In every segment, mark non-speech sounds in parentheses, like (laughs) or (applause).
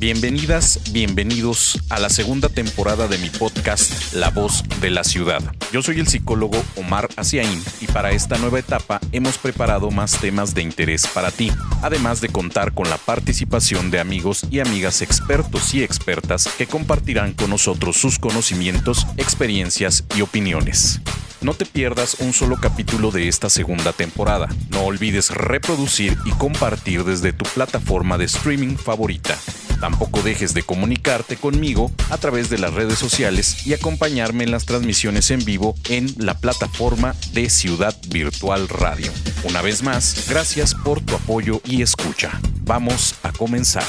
Bienvenidas, bienvenidos a la segunda temporada de mi podcast La Voz de la Ciudad. Yo soy el psicólogo Omar Asiaín y para esta nueva etapa hemos preparado más temas de interés para ti, además de contar con la participación de amigos y amigas expertos y expertas que compartirán con nosotros sus conocimientos, experiencias y opiniones. No te pierdas un solo capítulo de esta segunda temporada. No olvides reproducir y compartir desde tu plataforma de streaming favorita. Tampoco dejes de comunicarte conmigo a través de las redes sociales y acompañarme en las transmisiones en vivo en la plataforma de Ciudad Virtual Radio. Una vez más, gracias por tu apoyo y escucha. Vamos a comenzar.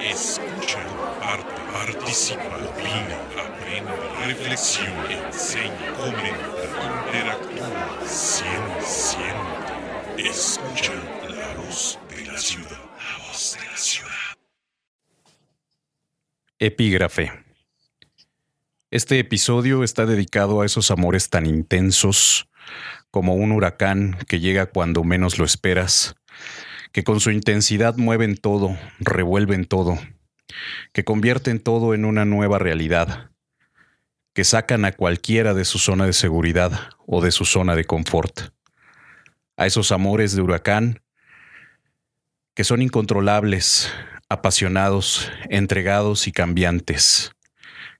Escucha, participa, opina, aprende, reflexiona, Epígrafe. Este episodio está dedicado a esos amores tan intensos como un huracán que llega cuando menos lo esperas, que con su intensidad mueven todo, revuelven todo, que convierten todo en una nueva realidad, que sacan a cualquiera de su zona de seguridad o de su zona de confort. A esos amores de huracán que son incontrolables, apasionados, entregados y cambiantes,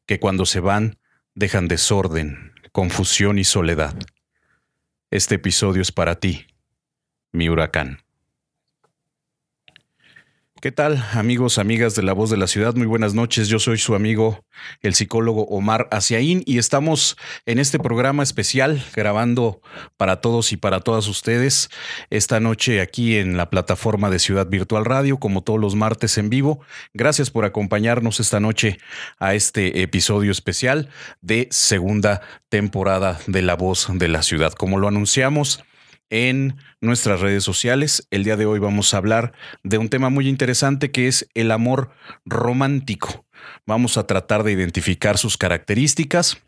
que cuando se van dejan desorden, confusión y soledad. Este episodio es para ti, mi huracán. ¿Qué tal, amigos, amigas de La Voz de la Ciudad? Muy buenas noches. Yo soy su amigo, el psicólogo Omar Asiaín, y estamos en este programa especial grabando para todos y para todas ustedes esta noche aquí en la plataforma de Ciudad Virtual Radio, como todos los martes en vivo. Gracias por acompañarnos esta noche a este episodio especial de segunda temporada de La Voz de la Ciudad. Como lo anunciamos, en nuestras redes sociales. El día de hoy vamos a hablar de un tema muy interesante que es el amor romántico. Vamos a tratar de identificar sus características.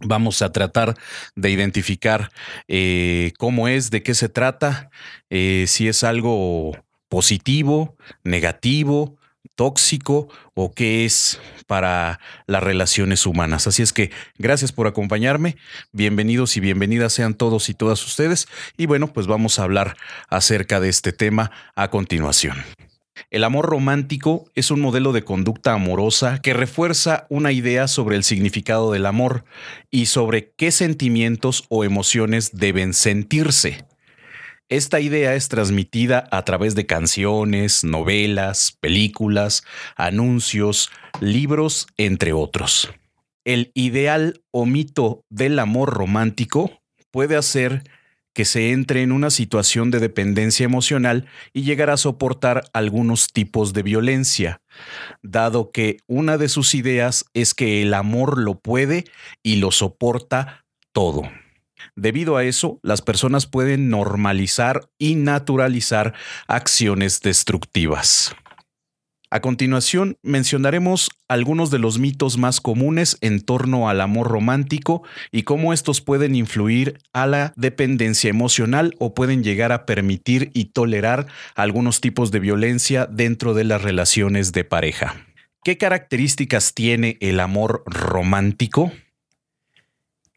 Vamos a tratar de identificar eh, cómo es, de qué se trata, eh, si es algo positivo, negativo, tóxico o qué es para las relaciones humanas. Así es que gracias por acompañarme, bienvenidos y bienvenidas sean todos y todas ustedes y bueno, pues vamos a hablar acerca de este tema a continuación. El amor romántico es un modelo de conducta amorosa que refuerza una idea sobre el significado del amor y sobre qué sentimientos o emociones deben sentirse. Esta idea es transmitida a través de canciones, novelas, películas, anuncios, libros, entre otros. El ideal o mito del amor romántico puede hacer que se entre en una situación de dependencia emocional y llegar a soportar algunos tipos de violencia, dado que una de sus ideas es que el amor lo puede y lo soporta todo. Debido a eso, las personas pueden normalizar y naturalizar acciones destructivas. A continuación, mencionaremos algunos de los mitos más comunes en torno al amor romántico y cómo estos pueden influir a la dependencia emocional o pueden llegar a permitir y tolerar algunos tipos de violencia dentro de las relaciones de pareja. ¿Qué características tiene el amor romántico?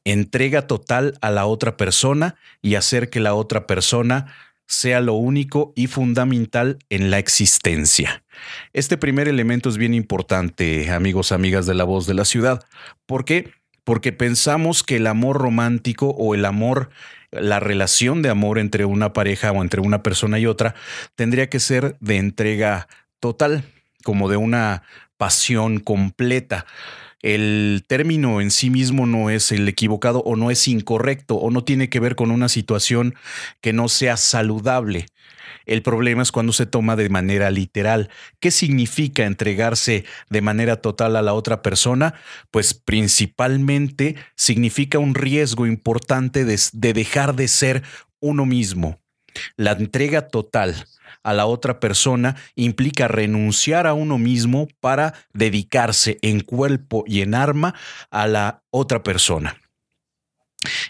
Entrega total a la otra persona y hacer que la otra persona sea lo único y fundamental en la existencia. Este primer elemento es bien importante, amigos, amigas de la voz de la ciudad. ¿Por qué? Porque pensamos que el amor romántico o el amor, la relación de amor entre una pareja o entre una persona y otra, tendría que ser de entrega total, como de una pasión completa el término en sí mismo no es el equivocado o no es incorrecto o no tiene que ver con una situación que no sea saludable. El problema es cuando se toma de manera literal. ¿Qué significa entregarse de manera total a la otra persona? Pues principalmente significa un riesgo importante de, de dejar de ser uno mismo. La entrega total a la otra persona implica renunciar a uno mismo para dedicarse en cuerpo y en arma a la otra persona.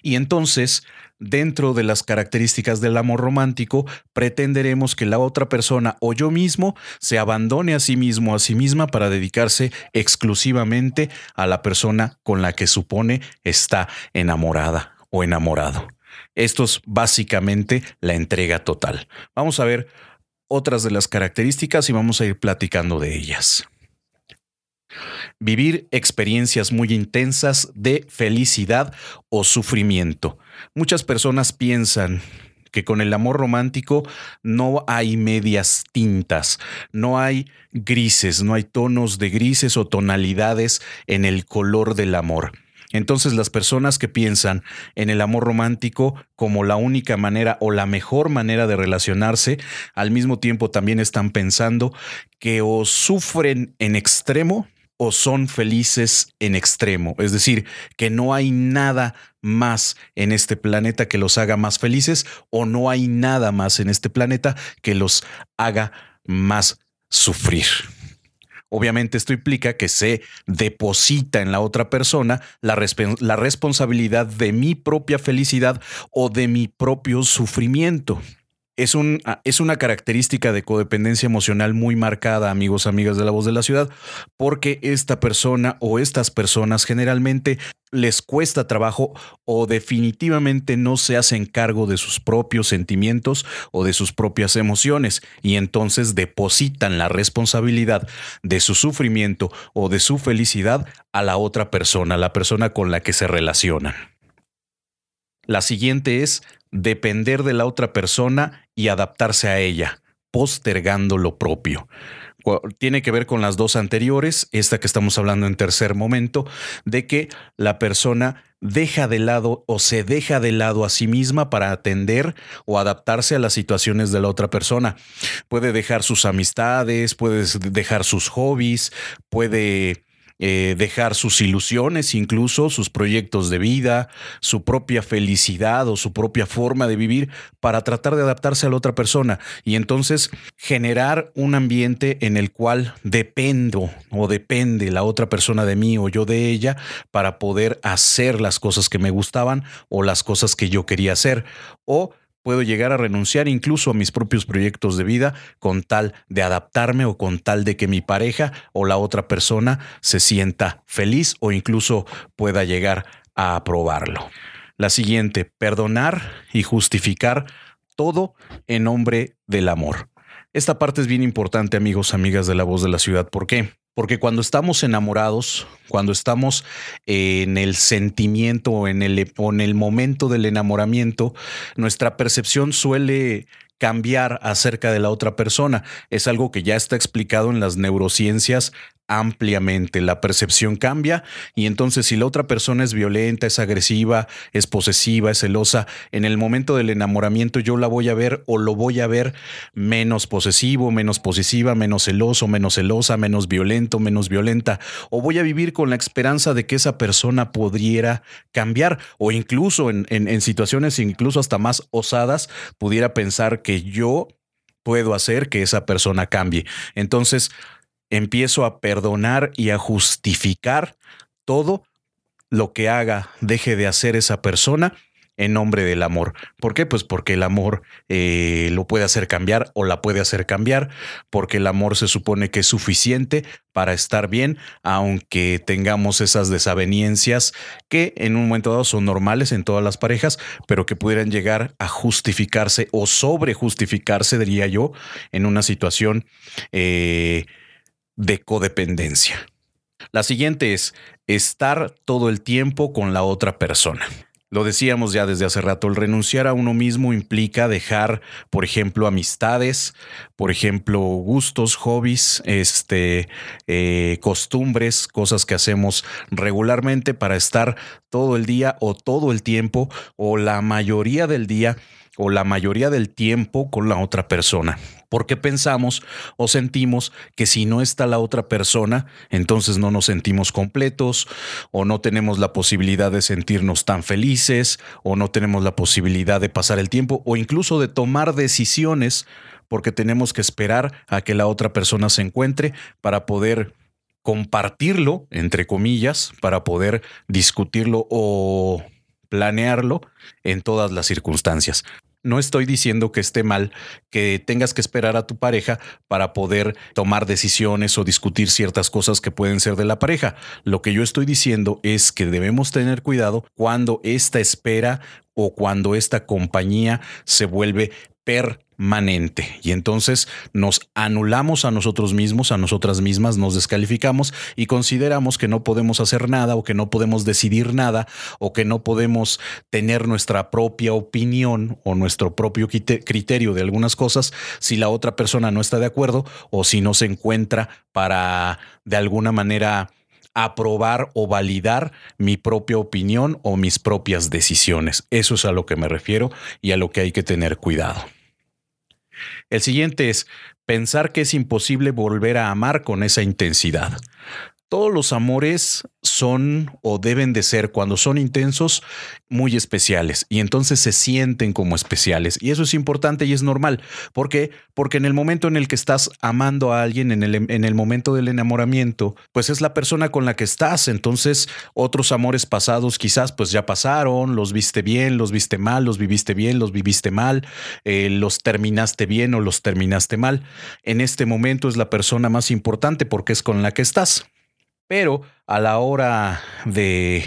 Y entonces, dentro de las características del amor romántico, pretenderemos que la otra persona o yo mismo se abandone a sí mismo o a sí misma para dedicarse exclusivamente a la persona con la que supone está enamorada o enamorado. Esto es básicamente la entrega total. Vamos a ver otras de las características y vamos a ir platicando de ellas. Vivir experiencias muy intensas de felicidad o sufrimiento. Muchas personas piensan que con el amor romántico no hay medias tintas, no hay grises, no hay tonos de grises o tonalidades en el color del amor. Entonces las personas que piensan en el amor romántico como la única manera o la mejor manera de relacionarse, al mismo tiempo también están pensando que o sufren en extremo o son felices en extremo. Es decir, que no hay nada más en este planeta que los haga más felices o no hay nada más en este planeta que los haga más sufrir. Obviamente esto implica que se deposita en la otra persona la, responsabilidad de mi propia felicidad o de mi propio sufrimiento. Es, un, ah, es, una característica de codependencia emocional muy marcada, amigos, amigas de la voz de la ciudad, porque esta persona o estas personas generalmente les cuesta trabajo o definitivamente no se hacen cargo de sus propios sentimientos o de sus propias emociones y entonces depositan la responsabilidad de su sufrimiento o de su felicidad a la otra persona, la persona con la que se relacionan. La siguiente es depender de la otra persona y adaptarse a ella, postergando lo propio. Tiene que ver con las dos anteriores, esta que estamos hablando en tercer momento, de que la persona deja de lado o se deja de lado a sí misma para atender o adaptarse a las situaciones de la otra persona. Puede dejar sus amistades, puede dejar sus hobbies, puede eh, dejar sus ilusiones, incluso sus proyectos de vida, su propia felicidad o su propia forma de vivir para tratar de adaptarse a la otra persona. Y entonces generar un ambiente en el cual dependo o depende la otra persona de mí o yo de ella para poder hacer las cosas que me gustaban o las cosas que yo quería hacer. O puedo llegar a renunciar incluso a mis propios proyectos de vida con tal de adaptarme o con tal de que mi pareja o la otra persona se sienta feliz o incluso pueda llegar a aprobarlo. La siguiente, perdonar y justificar todo en nombre del amor. Esta parte es bien importante, amigos, amigas de la voz de la ciudad. ¿Por qué? Porque cuando estamos enamorados, cuando estamos en el sentimiento o en el, en el momento del enamoramiento, nuestra percepción suele cambiar acerca de la otra persona. Es algo que ya está explicado en las neurociencias ampliamente. La percepción cambia y entonces si la otra persona es violenta, es agresiva, es posesiva, es celosa, en el momento del enamoramiento yo la voy a ver o lo voy a ver menos posesivo, menos posesiva, menos celoso, menos celosa, menos violento, menos violenta. O voy a vivir con la esperanza de que esa persona pudiera cambiar o incluso en, en situaciones incluso hasta más osadas pudiera pensar que yo puedo hacer que esa persona cambie. Entonces, empiezo a perdonar y a justificar todo lo que haga, deje de hacer esa persona en nombre del amor. ¿Por qué? Pues porque el amor eh, lo puede hacer cambiar o la puede hacer cambiar, porque el amor se supone que es suficiente para estar bien, aunque tengamos esas desavenencias que en un momento dado son normales en todas las parejas, pero que pudieran llegar a justificarse o sobre justificarse, diría yo, en una situación eh, de codependencia. La siguiente es estar todo el tiempo con la otra persona. Lo decíamos ya desde hace rato, el renunciar a uno mismo implica dejar, por ejemplo, amistades, por ejemplo, gustos, hobbies, este, eh, costumbres, cosas que hacemos regularmente para estar todo el día o todo el tiempo o la mayoría del día o la mayoría del tiempo con la otra persona. Porque pensamos o sentimos que si no está la otra persona, entonces no nos sentimos completos o no tenemos la posibilidad de sentirnos tan felices o no tenemos la posibilidad de pasar el tiempo o incluso de tomar decisiones porque tenemos que esperar a que la otra persona se encuentre para poder compartirlo, entre comillas, para poder discutirlo o planearlo en todas las circunstancias. No estoy diciendo que esté mal que tengas que esperar a tu pareja para poder tomar decisiones o discutir ciertas cosas que pueden ser de la pareja. Lo que yo estoy diciendo es que debemos tener cuidado cuando esta espera o cuando esta compañía se vuelve Y entonces nos anulamos a nosotros mismos, a nosotras mismas, nos descalificamos y consideramos que no podemos hacer nada o que no podemos decidir nada o que no podemos tener nuestra propia opinión o nuestro propio criterio de algunas cosas si la otra persona no está de acuerdo o si no se encuentra para de alguna manera aprobar o validar mi propia opinión o mis propias decisiones. Eso es a lo que me refiero y a lo que hay que tener cuidado. El siguiente es pensar que es imposible volver a amar con esa intensidad. Todos los amores son o deben de ser cuando son intensos muy especiales y entonces se sienten como especiales y eso es importante y es normal. ¿Por qué? Porque en el momento en el que estás amando a alguien, en el, en el momento del enamoramiento, pues es la persona con la que estás. Entonces otros amores pasados quizás pues ya pasaron, los viste bien, los viste mal, los viviste bien, los viviste mal, eh, los terminaste bien o los terminaste mal. En este momento es la persona más importante porque es con la que estás. Pero a la hora de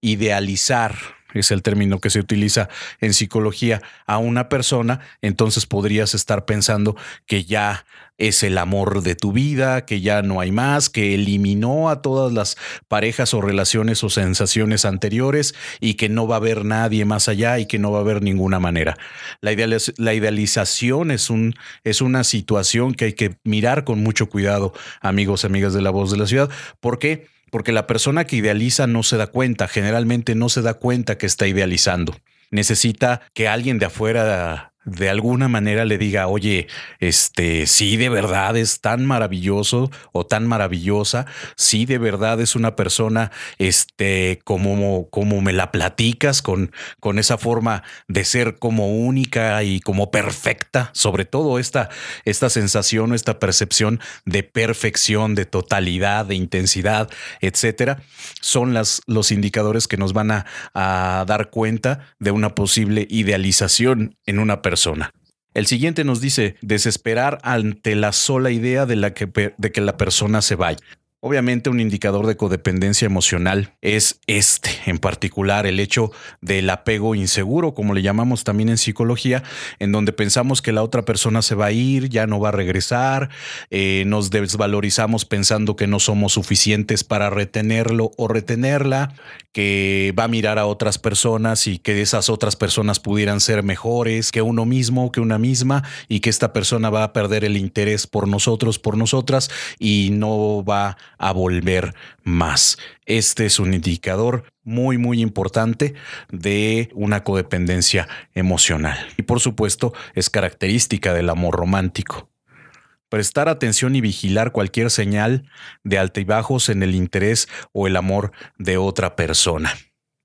idealizar, es el término que se utiliza en psicología, a una persona, entonces podrías estar pensando que ya es el amor de tu vida, que ya no hay más, que eliminó a todas las parejas o relaciones o sensaciones anteriores y que no va a haber nadie más allá y que no va a haber ninguna manera. La, la idealización es, un, es una situación que hay que mirar con mucho cuidado, amigos, amigas de la voz de la ciudad. ¿Por qué? Porque la persona que idealiza no se da cuenta, generalmente no se da cuenta que está idealizando. Necesita que alguien de afuera de alguna manera le diga, oye, este, sí, de verdad es tan maravilloso o tan maravillosa, sí, de verdad es una persona, este, como, como me la platicas, con, con esa forma de ser como única y como perfecta, sobre todo esta, esta sensación o esta percepción de perfección, de totalidad, de intensidad, etcétera, son las, los indicadores que nos van a, a dar cuenta de una posible idealización en una persona el siguiente nos dice desesperar ante la sola idea de, la que, de que la persona se vaya. Obviamente un indicador de codependencia emocional es este, en particular el hecho del apego inseguro, como le llamamos también en psicología, en donde pensamos que la otra persona se va a ir, ya no va a regresar, eh, nos desvalorizamos pensando que no somos suficientes para retenerlo o retenerla, que va a mirar a otras personas y que esas otras personas pudieran ser mejores que uno mismo, que una misma, y que esta persona va a perder el interés por nosotros, por nosotras, y no va a volver más. Este es un indicador muy, muy importante de una codependencia emocional. Y por supuesto, es característica del amor romántico prestar atención y vigilar cualquier señal de altibajos en el interés o el amor de otra persona.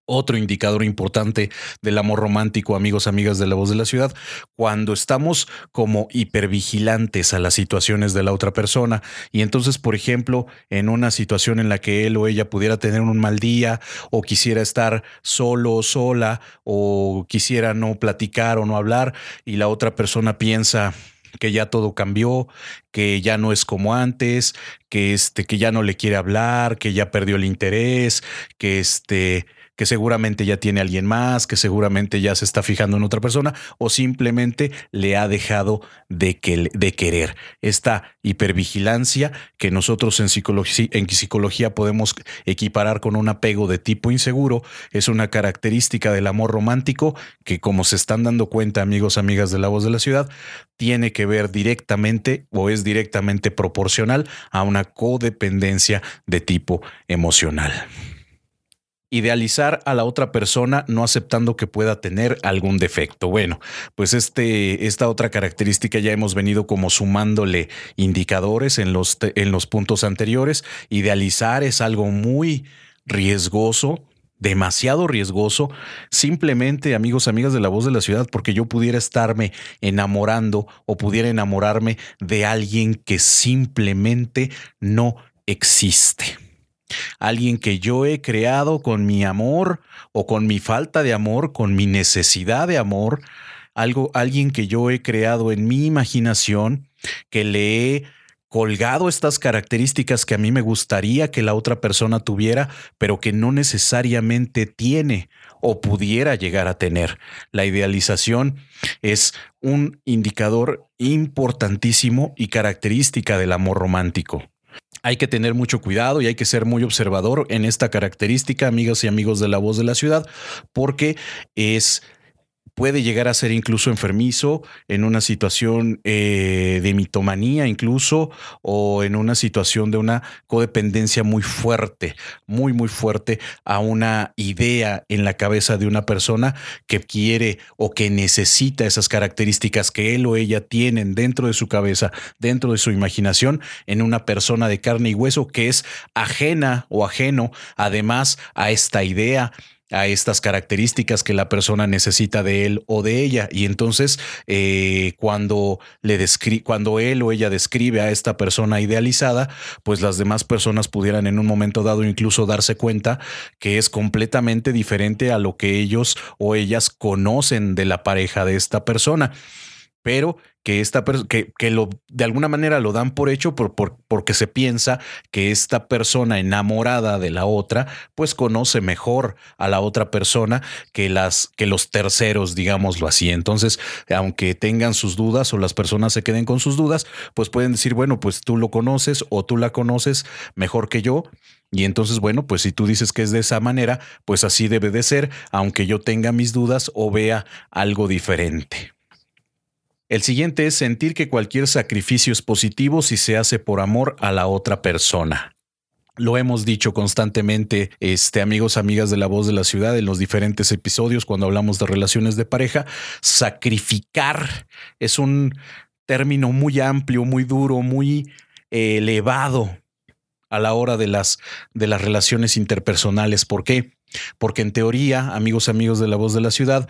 Otro indicador importante del amor romántico, amigos, amigas de la voz de la ciudad, cuando estamos como hipervigilantes a las situaciones de la otra persona. Y entonces, por ejemplo, en una situación en la que él o ella pudiera tener un mal día o quisiera estar solo o sola o quisiera no platicar o no hablar y la otra persona piensa, que ya todo cambió, que ya no es como antes, que este, que ya no le quiere hablar, que ya perdió el interés, que este, que seguramente ya tiene alguien más, que seguramente ya se está fijando en otra persona o simplemente le ha dejado de, que, de querer. Esta hipervigilancia que nosotros en psicología, en psicología podemos equiparar con un apego de tipo inseguro es una característica del amor romántico que como se están dando cuenta amigos, amigas de la voz de la ciudad, tiene que ver directamente o es directamente proporcional a una codependencia de tipo emocional idealizar a la otra persona no aceptando que pueda tener algún defecto. Bueno, pues este, esta otra característica ya hemos venido como sumándole indicadores en los, en los puntos anteriores. Idealizar es algo muy riesgoso, demasiado riesgoso, simplemente amigos, amigas de la voz de la ciudad, porque yo pudiera estarme enamorando o pudiera enamorarme de alguien que simplemente no existe. Alguien que yo he creado con mi amor o con mi falta de amor, con mi necesidad de amor, algo, alguien que yo he creado en mi imaginación, que le he colgado estas características que a mí me gustaría que la otra persona tuviera, pero que no necesariamente tiene o pudiera llegar a tener. La idealización es un indicador importantísimo y característica del amor romántico. Hay que tener mucho cuidado y hay que ser muy observador en esta característica, amigas y amigos de la voz de la ciudad, porque es puede llegar a ser incluso enfermizo en una situación eh, de mitomanía incluso o en una situación de una codependencia muy fuerte, muy, muy fuerte a una idea en la cabeza de una persona que quiere o que necesita esas características que él o ella tienen dentro de su cabeza, dentro de su imaginación, en una persona de carne y hueso que es ajena o ajeno además a esta idea a estas características que la persona necesita de él o de ella. Y entonces, eh, cuando, le cuando él o ella describe a esta persona idealizada, pues las demás personas pudieran en un momento dado incluso darse cuenta que es completamente diferente a lo que ellos o ellas conocen de la pareja de esta persona. Pero que esta que, que lo de alguna manera lo dan por hecho por, porque se piensa que esta persona enamorada de la otra pues conoce mejor a la otra persona que las que los terceros digámoslo así entonces aunque tengan sus dudas o las personas se queden con sus dudas pues pueden decir bueno pues tú lo conoces o tú la conoces mejor que yo y entonces, bueno, pues si tú dices que es de esa manera, pues así debe de ser, aunque yo tenga mis dudas o vea algo diferente. El siguiente es sentir que cualquier sacrificio es positivo si se hace por amor a la otra persona. Lo hemos dicho constantemente, este, amigos, amigas de la voz de la ciudad, en los diferentes episodios cuando hablamos de relaciones de pareja. Sacrificar es un término muy amplio, muy duro, muy elevado a la hora de las, de las relaciones interpersonales. ¿Por qué? Porque en teoría, amigos, amigos de la voz de la ciudad,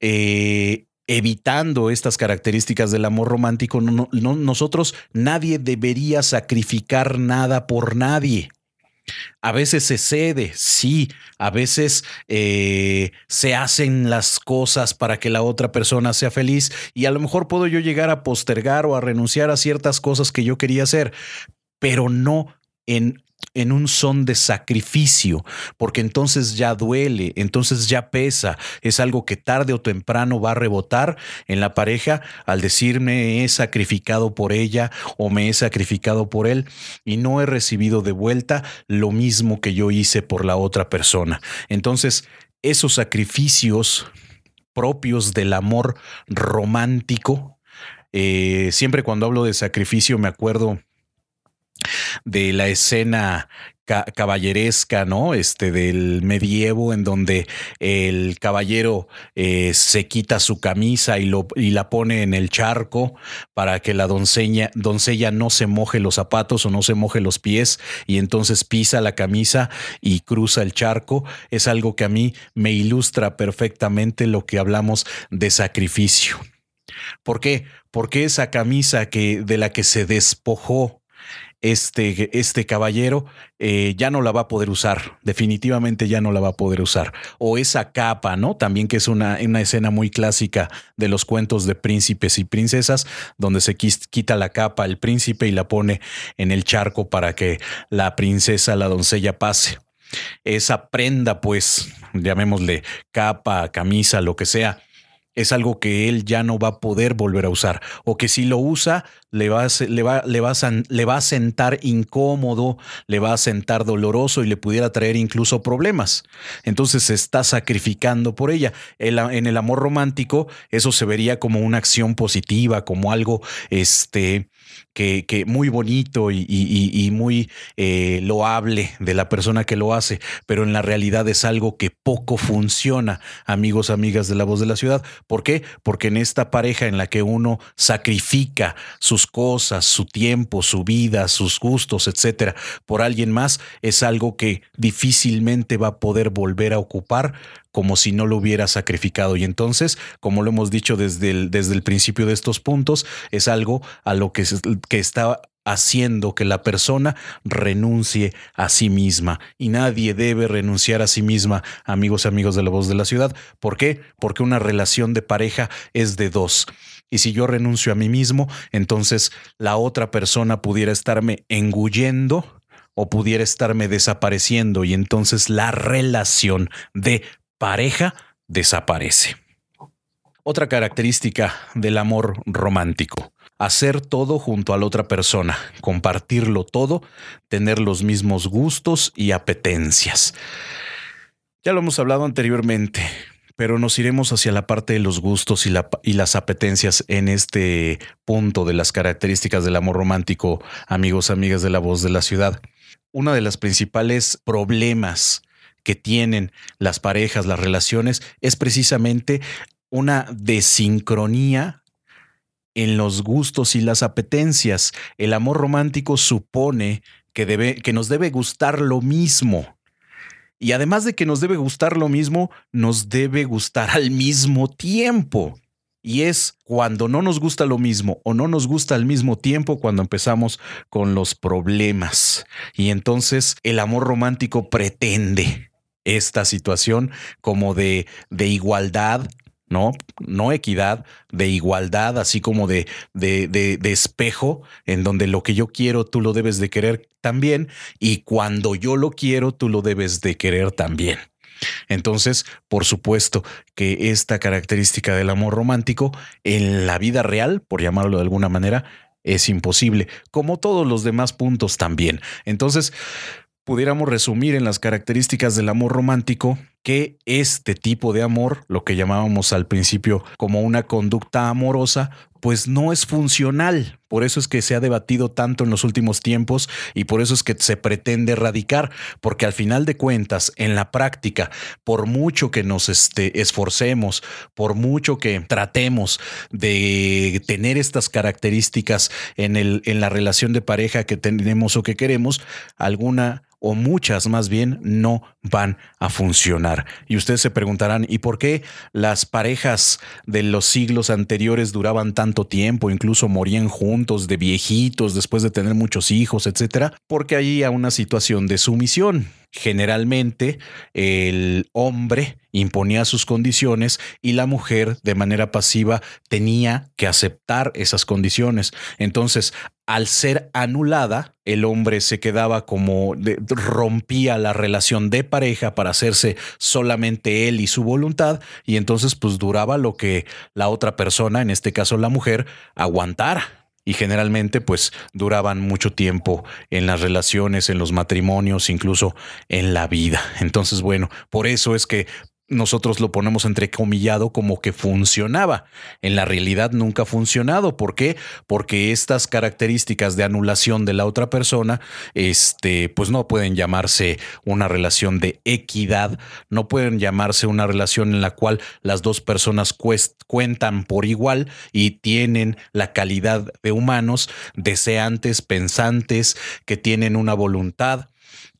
eh, evitando estas características del amor romántico, no, nosotros nadie debería sacrificar nada por nadie. A veces se cede, sí, a veces eh, se hacen las cosas para que la otra persona sea feliz y a lo mejor puedo yo llegar a postergar o a renunciar a ciertas cosas que yo quería hacer, pero no en en un son de sacrificio, porque entonces ya duele, entonces ya pesa, es algo que tarde o temprano va a rebotar en la pareja al decirme he sacrificado por ella o me he sacrificado por él y no he recibido de vuelta lo mismo que yo hice por la otra persona. Entonces, esos sacrificios propios del amor romántico, eh, siempre cuando hablo de sacrificio me acuerdo de la escena caballeresca, ¿no? Este del medievo en donde el caballero eh, se quita su camisa y, lo, y la pone en el charco para que la doncella, doncella no se moje los zapatos o no se moje los pies y entonces pisa la camisa y cruza el charco. Es algo que a mí me ilustra perfectamente lo que hablamos de sacrificio. ¿Por qué? Porque esa camisa que, de la que se despojó este, este caballero eh, ya no la va a poder usar, definitivamente ya no la va a poder usar. O esa capa, ¿no? También que es una, una escena muy clásica de los cuentos de príncipes y princesas, donde se quita la capa el príncipe y la pone en el charco para que la princesa, la doncella pase. Esa prenda, pues, llamémosle capa, camisa, lo que sea, es algo que él ya no va a poder volver a usar o que si lo usa le va, a, le, va, le, va le va a sentar incómodo, le va a sentar doloroso y le pudiera traer incluso problemas. Entonces se está sacrificando por ella. en el amor romántico eso se vería como una acción positiva, como algo este, que, muy bonito y, muy eh, loable de la persona que lo hace, pero en la realidad es algo que poco funciona, amigos, amigas de la voz de la ciudad. ¿Por qué? Porque en esta pareja en la que uno sacrifica sus cosas, su tiempo, su vida, sus gustos, etcétera, por alguien más, es algo que difícilmente va a poder volver a ocupar como si no lo hubiera sacrificado. Y entonces, como lo hemos dicho desde el, desde el principio de estos puntos, es algo a lo que, que está haciendo que la persona renuncie a sí misma. Y nadie debe renunciar a sí misma, amigos y amigos de la voz de la ciudad. ¿Por qué? Porque una relación de pareja es de dos. Y si yo renuncio a mí mismo, entonces la otra persona pudiera estarme engullendo o pudiera estarme desapareciendo y entonces la relación de pareja desaparece. Otra característica del amor romántico hacer todo junto a la otra persona, compartirlo todo, tener los mismos gustos y apetencias. Ya lo hemos hablado anteriormente, pero nos iremos hacia la parte de los gustos y, y, las apetencias en este punto de las características del amor romántico, amigos, amigas de la voz de la ciudad. Uno de los principales problemas que tienen las parejas, las relaciones, es precisamente una desincronía en los gustos y las apetencias. El amor romántico supone que, debe, que nos debe gustar lo mismo. Y además de que nos debe gustar lo mismo, nos debe gustar al mismo tiempo. Y es cuando no nos gusta lo mismo o no nos gusta al mismo tiempo cuando empezamos con los problemas. Y entonces el amor romántico pretende esta situación como de, de igualdad, ¿no? No equidad, de igualdad, así como de, de, de, espejo, en donde lo que yo quiero tú lo debes de querer también, y cuando yo lo quiero tú lo debes de querer también. Entonces, por supuesto que esta característica del amor romántico en la vida real, por llamarlo de alguna manera, es imposible, como todos los demás puntos también. Entonces, pudiéramos resumir en las características del amor romántico que este tipo de amor, lo que llamábamos al principio como una conducta amorosa, pues no es funcional. Por eso es que se ha debatido tanto en los últimos tiempos y por eso es que se pretende erradicar, porque al final de cuentas, en la práctica, por mucho que nos este, esforcemos, por mucho que tratemos de tener estas características en, el, en la relación de pareja que tenemos o que queremos, alguna o muchas más bien no van a funcionar. Y ustedes se preguntarán, ¿y por qué las parejas de los siglos anteriores duraban tanto tiempo, incluso morían juntos de viejitos después de tener muchos hijos, etcétera? Porque había una situación de sumisión. Generalmente el hombre imponía sus condiciones y la mujer de manera pasiva tenía que aceptar esas condiciones. Entonces, al ser anulada, el hombre se quedaba como rompía la relación de pareja para hacerse solamente él y su voluntad y entonces pues duraba lo que la otra persona, en este caso la mujer, aguantara y generalmente pues duraban mucho tiempo en las relaciones, en los matrimonios, incluso en la vida. Entonces, bueno, por eso es que nosotros lo ponemos entrecomillado como que funcionaba. En la realidad nunca ha funcionado. ¿Por qué? Porque estas características de anulación de la otra persona, este, pues no pueden llamarse una relación de equidad, no pueden llamarse una relación en la cual las dos personas cuentan por igual y tienen la calidad de humanos, deseantes, pensantes, que tienen una voluntad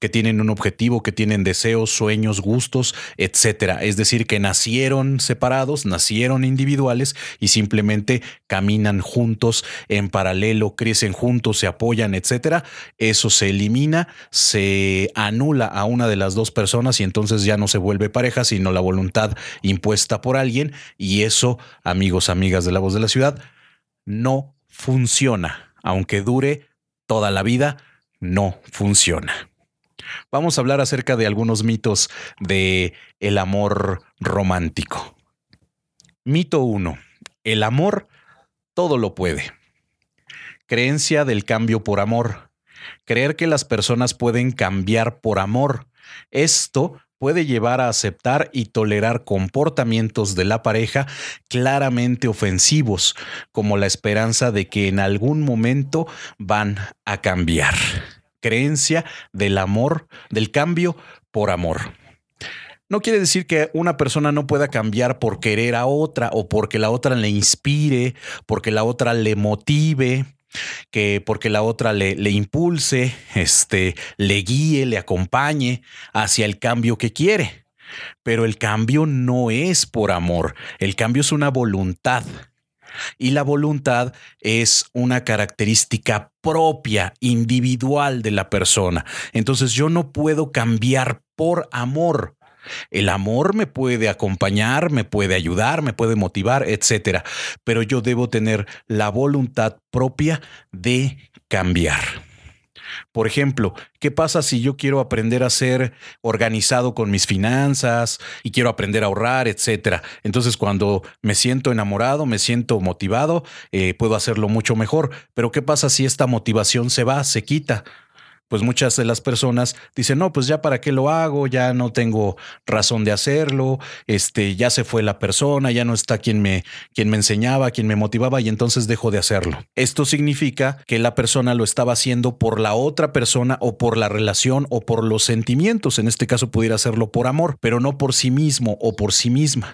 que tienen un objetivo, que tienen deseos, sueños, gustos, etcétera. Es decir, que nacieron separados, nacieron individuales y simplemente caminan juntos en paralelo, crecen juntos, se apoyan, etcétera. Eso se elimina, se anula a una de las dos personas y entonces ya no se vuelve pareja, sino la voluntad impuesta por alguien. Y eso, amigos, amigas de la voz de la ciudad, no funciona. Aunque dure toda la vida, no funciona. Vamos a hablar acerca de algunos mitos de el amor romántico. Mito 1. El amor todo lo puede. Creencia del cambio por amor. Creer que las personas pueden cambiar por amor. Esto puede llevar a aceptar y tolerar comportamientos de la pareja claramente ofensivos, como la esperanza de que en algún momento van a cambiar creencia del amor, del cambio por amor. No quiere decir que una persona no pueda cambiar por querer a otra o porque la otra le inspire, porque la otra le motive, que porque la otra le, impulse, este, le guíe, le acompañe hacia el cambio que quiere. Pero el cambio no es por amor, el cambio es una voluntad. Y la voluntad es una característica propia, individual de la persona. Entonces yo no puedo cambiar por amor. El amor me puede acompañar, me puede ayudar, me puede motivar, etcétera, pero yo debo tener la voluntad propia de cambiar. Por ejemplo, ¿qué pasa si yo quiero aprender a ser organizado con mis finanzas y quiero aprender a ahorrar, etcétera? Entonces, cuando me siento enamorado, me siento motivado, eh, puedo hacerlo mucho mejor. Pero ¿qué pasa si esta motivación se va, se quita? Pues muchas de las personas dicen, no, pues ya para qué lo hago, ya no tengo razón de hacerlo, este, ya se fue la persona, ya no está quien me, quien me enseñaba, quien me motivaba y entonces dejo de hacerlo. Esto significa que la persona lo estaba haciendo por la otra persona o por la relación o por los sentimientos, en este caso pudiera hacerlo por amor, pero no por sí mismo o por sí misma.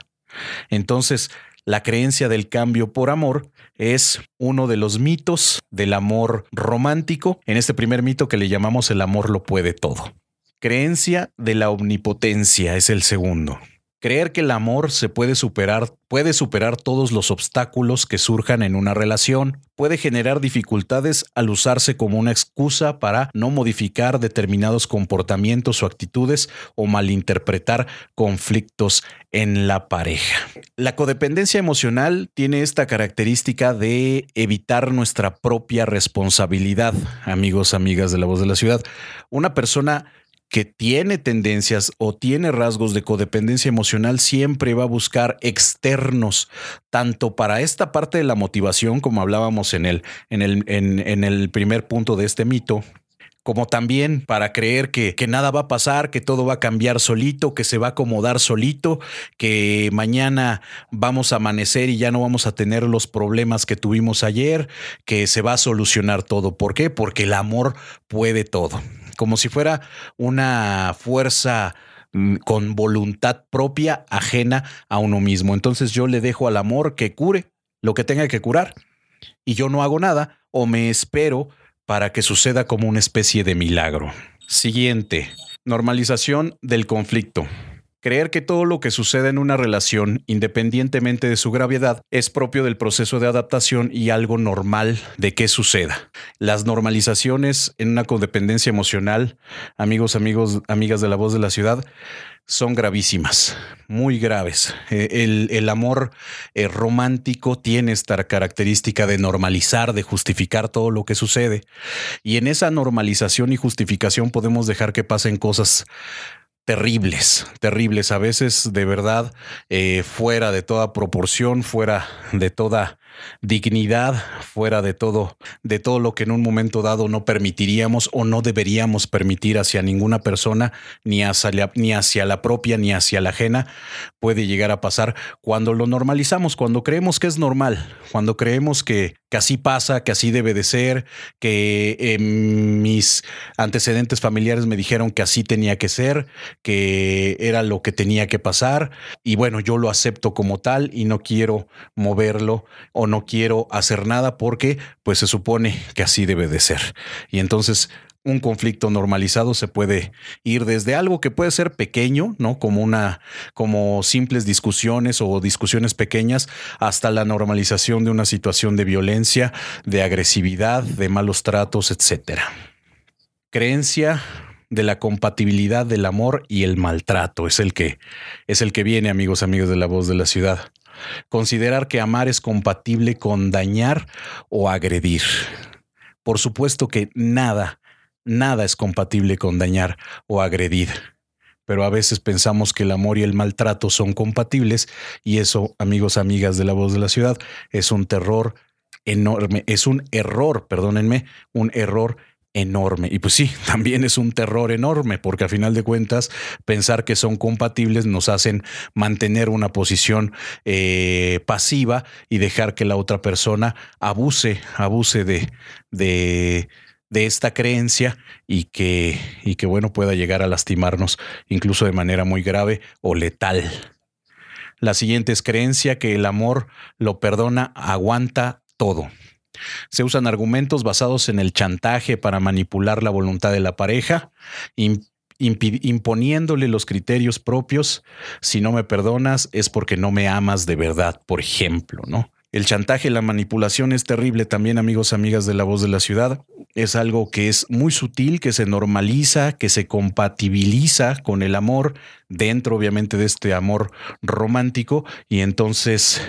Entonces, la creencia del cambio por amor es uno de los mitos del amor romántico, en este primer mito que le llamamos el amor lo puede todo. Creencia de la omnipotencia es el segundo. Creer que el amor se puede superar, puede superar todos los obstáculos que surjan en una relación, puede generar dificultades al usarse como una excusa para no modificar determinados comportamientos o actitudes o malinterpretar conflictos en la pareja. La codependencia emocional tiene esta característica de evitar nuestra propia responsabilidad, amigos, amigas de la voz de la ciudad. Una persona que tiene tendencias o tiene rasgos de codependencia emocional siempre va a buscar externos, tanto para esta parte de la motivación, como hablábamos en el, en el, en, el primer punto de este mito, como también para creer que, que, nada va a pasar, que todo va a cambiar solito, que se va a acomodar solito, que mañana vamos a amanecer y ya no vamos a tener los problemas que tuvimos ayer, que se va a solucionar todo. ¿Por qué? Porque el amor puede todo como si fuera una fuerza mm, con voluntad propia ajena a uno mismo. Entonces yo le dejo al amor que cure lo que tenga que curar y yo no hago nada o me espero para que suceda como una especie de milagro. Siguiente, normalización del conflicto. Creer que todo lo que sucede en una relación, independientemente de su gravedad, es propio del proceso de adaptación y algo normal de que suceda. Las normalizaciones en una codependencia emocional, amigos, amigos, amigas de la voz de la ciudad, son gravísimas, muy graves. Eh, el, amor eh, romántico tiene esta característica de normalizar, de justificar todo lo que sucede. Y en esa normalización y justificación podemos dejar que pasen cosas terribles, terribles, a veces de verdad eh, fuera de toda proporción, fuera de toda dignidad, fuera de todo, de todo lo que en un momento dado no permitiríamos o no deberíamos permitir hacia ninguna persona, ni hacia, la, ni hacia la propia, ni hacia la ajena, puede llegar a pasar cuando lo normalizamos, cuando creemos que es normal, cuando creemos que, que así pasa, que así debe de ser, que em, mis antecedentes familiares me dijeron que así tenía que ser, que era lo que tenía que pasar, y bueno, yo lo acepto como tal y no quiero moverlo o no quiero hacer nada porque pues se supone que así debe de ser. Y entonces un conflicto normalizado se puede ir desde algo que puede ser pequeño, ¿no? Como una, como simples discusiones o discusiones pequeñas, hasta la normalización de una situación de violencia, de agresividad, de malos tratos, etcétera. Creencia de la compatibilidad del amor y el maltrato es el que es el que viene, amigos, amigos de la voz de la ciudad. Considerar que amar es compatible con dañar o agredir. Por supuesto que nada Nada es compatible con dañar o agredir. Pero a veces pensamos que el amor y el maltrato son compatibles y eso, amigos, amigas de la voz de la ciudad, es un terror enorme, es un error, perdónenme, un error enorme. Y pues sí, (laughs) también es un terror enorme, porque a final de cuentas, pensar que son compatibles nos hacen mantener una posición eh, pasiva y dejar que la otra persona abuse, abuse de, de de esta creencia y que, y que, bueno, pueda llegar a lastimarnos incluso de manera muy grave o letal. La siguiente es creencia que el amor lo perdona, aguanta todo. Se usan argumentos basados en el chantaje para manipular la voluntad de la pareja, imponiéndole los criterios propios. Si no me perdonas es porque no me amas de verdad, por ejemplo, ¿no? El chantaje la manipulación es terrible también, amigos, amigas de la voz de la ciudad. Es algo que es muy sutil, que se normaliza, que se compatibiliza con el amor, dentro obviamente de este amor romántico, y entonces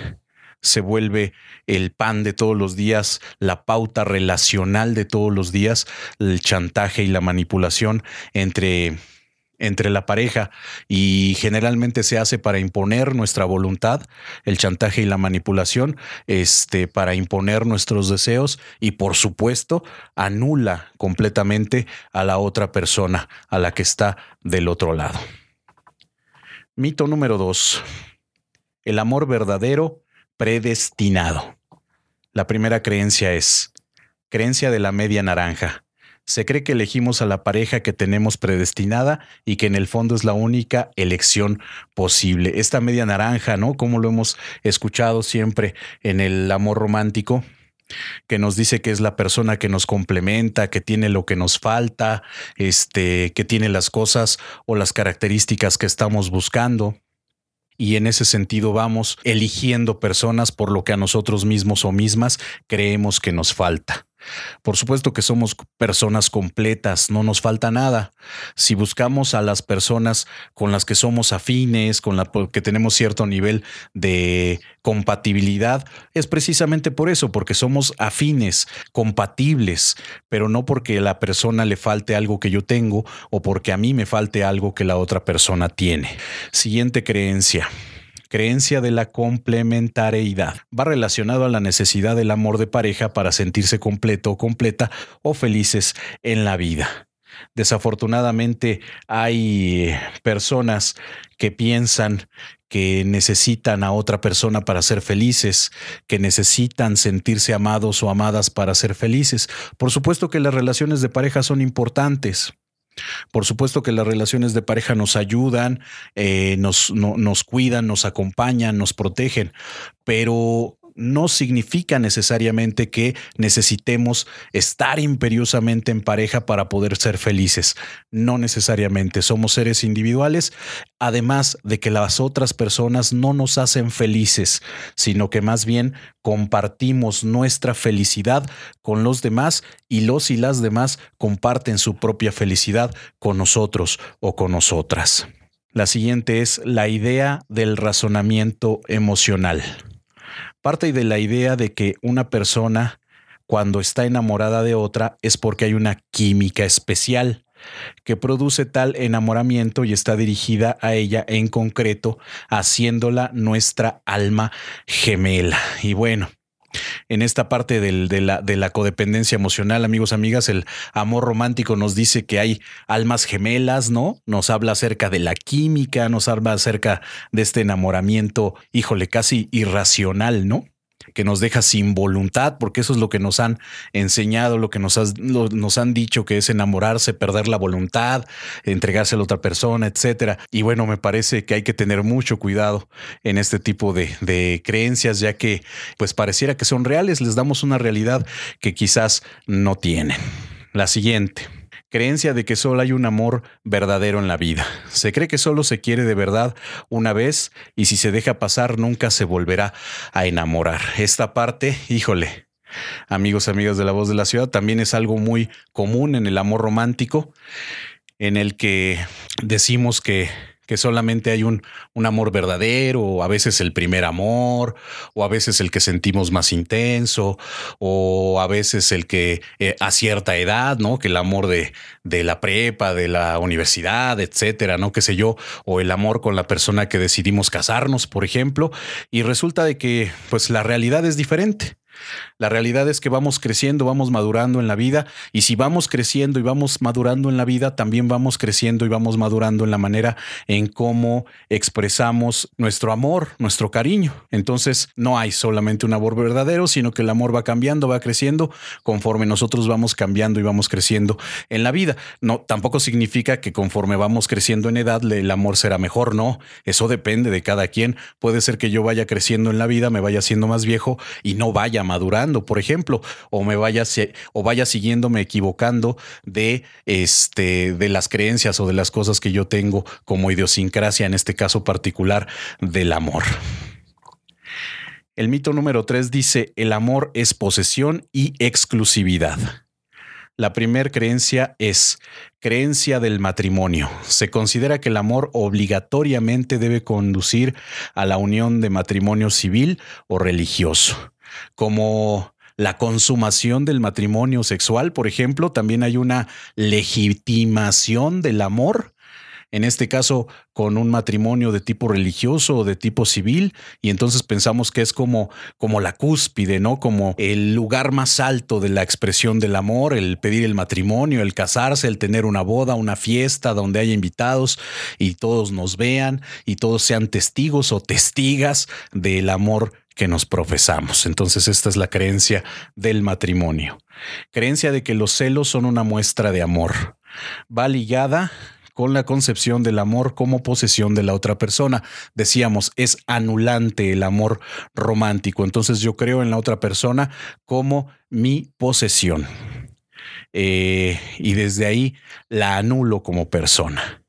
se vuelve el pan de todos los días, la pauta relacional de todos los días, el chantaje y la manipulación entre entre la pareja y generalmente se hace para imponer nuestra voluntad, el chantaje y la manipulación, este, para imponer nuestros deseos y por supuesto anula completamente a la otra persona, a la que está del otro lado. Mito número dos. El amor verdadero predestinado. La primera creencia es creencia de la media naranja. Se cree que elegimos a la pareja que tenemos predestinada y que en el fondo es la única elección posible. Esta media naranja, ¿no? Como lo hemos escuchado siempre en el amor romántico, que nos dice que es la persona que nos complementa, que tiene lo que nos falta, este, que tiene las cosas o las características que estamos buscando y en ese sentido vamos eligiendo personas por lo que a nosotros mismos o mismas creemos que nos falta. Por supuesto que somos personas completas, no nos falta nada. Si buscamos a las personas con las que somos afines, con las que tenemos cierto nivel de compatibilidad, es precisamente por eso, porque somos afines, compatibles, pero no porque a la persona le falte algo que yo tengo o porque a mí me falte algo que la otra persona tiene. Siguiente creencia creencia de la complementariedad. Va relacionado a la necesidad del amor de pareja para sentirse completo o completa o felices en la vida. Desafortunadamente hay personas que piensan que necesitan a otra persona para ser felices, que necesitan sentirse amados o amadas para ser felices. Por supuesto que las relaciones de pareja son importantes, por supuesto que las relaciones de pareja nos ayudan, eh, nos, nos cuidan, nos acompañan, nos protegen, pero no significa necesariamente que necesitemos estar imperiosamente en pareja para poder ser felices. No necesariamente. Somos seres individuales, además de que las otras personas no nos hacen felices, sino que más bien compartimos nuestra felicidad con los demás y los y las demás comparten su propia felicidad con nosotros o con nosotras. La siguiente es la idea del razonamiento emocional parte de la idea de que una persona cuando está enamorada de otra es porque hay una química especial que produce tal enamoramiento y está dirigida a ella en concreto, haciéndola nuestra alma gemela. Y bueno, en esta parte de, la, de, la, codependencia emocional, amigos, amigas, el amor romántico nos dice que hay almas gemelas, ¿no? Nos habla acerca de la química, nos habla acerca de este enamoramiento, híjole, casi irracional, ¿no? Que nos deja sin voluntad, porque eso es lo que nos han enseñado, lo que nos, han dicho que es enamorarse, perder la voluntad, entregarse a la otra persona, etcétera. Y bueno, me parece que hay que tener mucho cuidado en este tipo de, de creencias, ya que pues pareciera que son reales, les damos una realidad que quizás no tienen. La siguiente creencia de que solo hay un amor verdadero en la vida. Se cree que solo se quiere de verdad una vez y si se deja pasar nunca se volverá a enamorar. Esta parte, híjole, amigos, amigas de la voz de la ciudad, también es algo muy común en el amor romántico, en el que decimos que que solamente hay un, un, amor verdadero, o a veces el primer amor, o a veces el que sentimos más intenso, o a veces el que eh, a cierta edad, ¿no? Que el amor de, de la prepa, de la universidad, etcétera, ¿no? Qué sé yo, o el amor con la persona que decidimos casarnos, por ejemplo, y resulta de que pues la realidad es diferente. La realidad es que vamos creciendo, vamos madurando en la vida y si vamos creciendo y vamos madurando en la vida, también vamos creciendo y vamos madurando en la manera en cómo expresamos nuestro amor, nuestro cariño. Entonces no hay solamente un amor verdadero, sino que el amor va cambiando, va creciendo conforme nosotros vamos cambiando y vamos creciendo en la vida. No, tampoco significa que conforme vamos creciendo en edad el amor será mejor, no. Eso depende de cada quien. Puede ser que yo vaya creciendo en la vida, me vaya siendo más viejo y no vaya madurando, por ejemplo, o me vaya o vaya siguiéndome equivocando de este de las creencias o de las cosas que yo tengo como idiosincrasia en este caso particular del amor. El mito número tres dice, el amor es posesión y exclusividad. La primera creencia es creencia del matrimonio. Se considera que el amor obligatoriamente debe conducir a la unión de matrimonio civil o religioso. Como la consumación del matrimonio sexual, por ejemplo, también hay una legitimación del amor en este caso con un matrimonio de tipo religioso o de tipo civil, y entonces pensamos que es como, como la cúspide, ¿no? Como el lugar más alto de la expresión del amor, el pedir el matrimonio, el casarse, el tener una boda, una fiesta donde haya invitados y todos nos vean y todos sean testigos o testigas del amor que nos profesamos. Entonces esta es la creencia del matrimonio. Creencia de que los celos son una muestra de amor. Va ligada con la concepción del amor como posesión de la otra persona. Decíamos, es anulante el amor romántico. Entonces yo creo en la otra persona como mi posesión. Eh, y desde ahí la anulo como persona.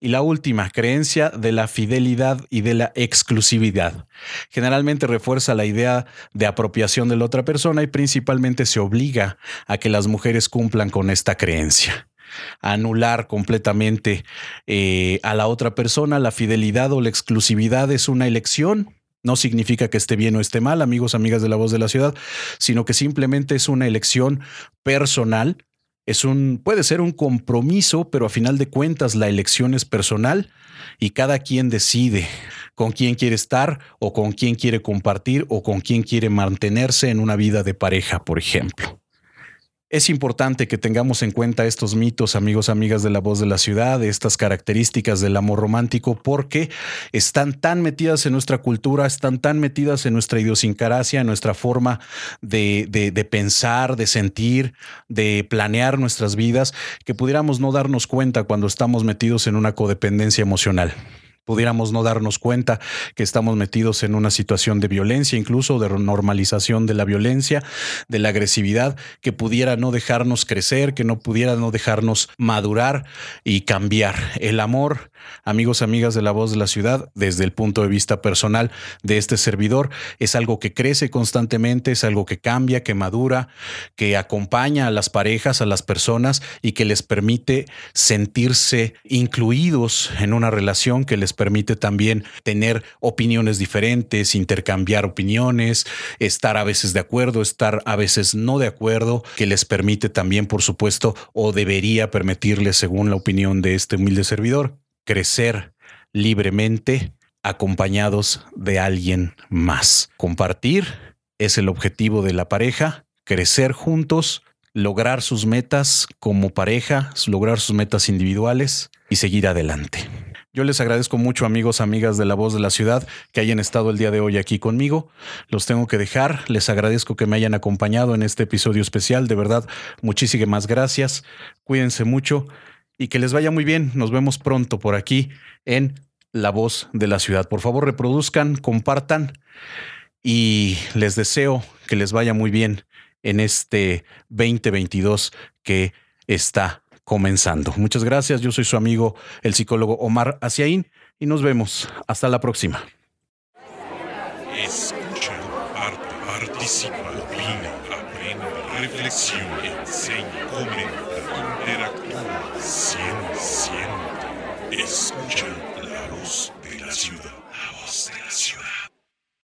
Y la última, creencia de la fidelidad y de la exclusividad. Generalmente refuerza la idea de apropiación de la otra persona y principalmente se obliga a que las mujeres cumplan con esta creencia anular completamente eh, a la otra persona. La fidelidad o la exclusividad es una elección. No significa que esté bien o esté mal, amigos, amigas de la voz de la ciudad, sino que simplemente es una elección personal. Es un, puede ser un compromiso, pero a final de cuentas la elección es personal y cada quien decide con quién quiere estar o con quién quiere compartir o con quién quiere mantenerse en una vida de pareja, por ejemplo. Es importante que tengamos en cuenta estos mitos, amigos, amigas de la voz de la ciudad, estas características del amor romántico, porque están tan metidas en nuestra cultura, están tan metidas en nuestra idiosincrasia, en nuestra forma de, de pensar, de sentir, de planear nuestras vidas, que pudiéramos no darnos cuenta cuando estamos metidos en una codependencia emocional pudiéramos no darnos cuenta que estamos metidos en una situación de violencia, incluso de normalización de la violencia, de la agresividad, que pudiera no dejarnos crecer, que no pudiera no dejarnos madurar y cambiar. El amor, amigos, amigas de la voz de la ciudad, desde el punto de vista personal de este servidor, es algo que crece constantemente, es algo que cambia, que madura, que acompaña a las parejas, a las personas y que les permite sentirse incluidos en una relación que les permite también tener opiniones diferentes, intercambiar opiniones, estar a veces de acuerdo, estar a veces no de acuerdo, que les permite también, por supuesto, o debería permitirles, según la opinión de este humilde servidor, crecer libremente acompañados de alguien más. Compartir es el objetivo de la pareja, crecer juntos, lograr sus metas como pareja, lograr sus metas individuales y seguir adelante. Yo les agradezco mucho, amigos, amigas de La Voz de la Ciudad, que hayan estado el día de hoy aquí conmigo. Los tengo que dejar. Les agradezco que me hayan acompañado en este episodio especial. De verdad, muchísimas gracias. Cuídense mucho y que les vaya muy bien. Nos vemos pronto por aquí en La Voz de la Ciudad. Por favor, reproduzcan, compartan y les deseo que les vaya muy bien en este 2022 que está comenzando. Muchas gracias. Yo soy su amigo, el psicólogo Omar Asiaín, y nos vemos. Hasta la próxima. Escucha, participa, opina, aprende, reflexiona, enseña, comenta, Peace.